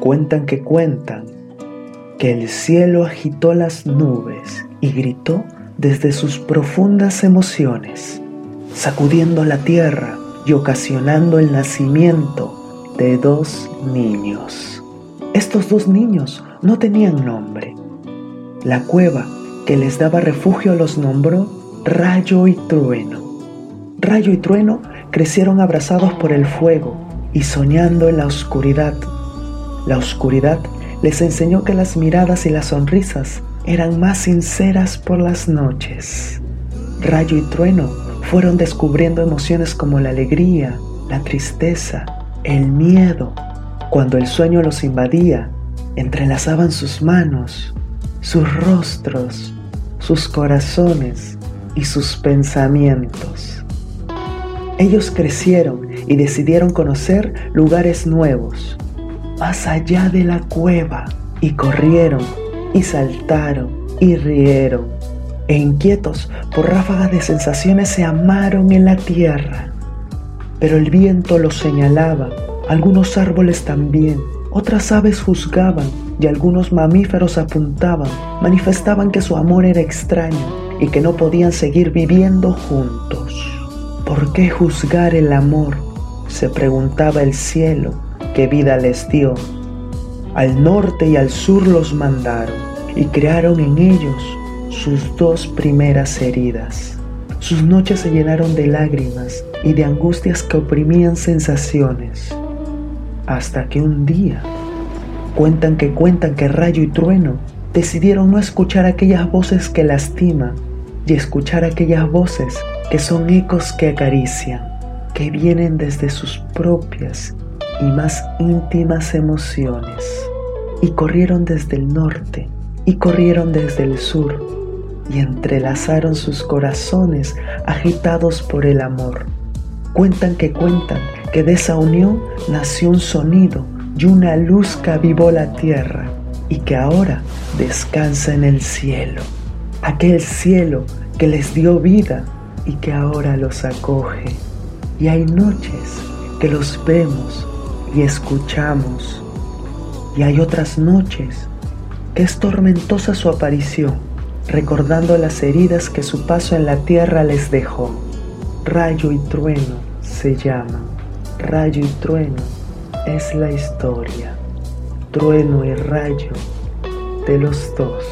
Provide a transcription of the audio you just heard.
Cuentan que cuentan que el cielo agitó las nubes y gritó desde sus profundas emociones, sacudiendo la tierra y ocasionando el nacimiento de dos niños. Estos dos niños no tenían nombre. La cueva que les daba refugio los nombró Rayo y Trueno. Rayo y Trueno crecieron abrazados por el fuego y soñando en la oscuridad. La oscuridad les enseñó que las miradas y las sonrisas eran más sinceras por las noches. Rayo y Trueno fueron descubriendo emociones como la alegría, la tristeza, el miedo. Cuando el sueño los invadía, entrelazaban sus manos, sus rostros, sus corazones y sus pensamientos. Ellos crecieron y decidieron conocer lugares nuevos, más allá de la cueva, y corrieron y saltaron y rieron, e inquietos por ráfagas de sensaciones se amaron en la tierra. Pero el viento los señalaba, algunos árboles también, otras aves juzgaban y algunos mamíferos apuntaban, manifestaban que su amor era extraño y que no podían seguir viviendo juntos. ¿Por qué juzgar el amor? se preguntaba el cielo que vida les dio. Al norte y al sur los mandaron y crearon en ellos sus dos primeras heridas. Sus noches se llenaron de lágrimas y de angustias que oprimían sensaciones. Hasta que un día, cuentan que cuentan que rayo y trueno decidieron no escuchar aquellas voces que lastiman y escuchar aquellas voces que son ecos que acarician, que vienen desde sus propias y más íntimas emociones. Y corrieron desde el norte y corrieron desde el sur y entrelazaron sus corazones agitados por el amor. Cuentan que cuentan que de esa unión nació un sonido y una luz que avivó la tierra y que ahora descansa en el cielo. Aquel cielo que les dio vida y que ahora los acoge. Y hay noches que los vemos y escuchamos. Y hay otras noches que es tormentosa su aparición, recordando las heridas que su paso en la tierra les dejó. Rayo y trueno se llaman. Rayo y trueno es la historia. Trueno y rayo de los dos.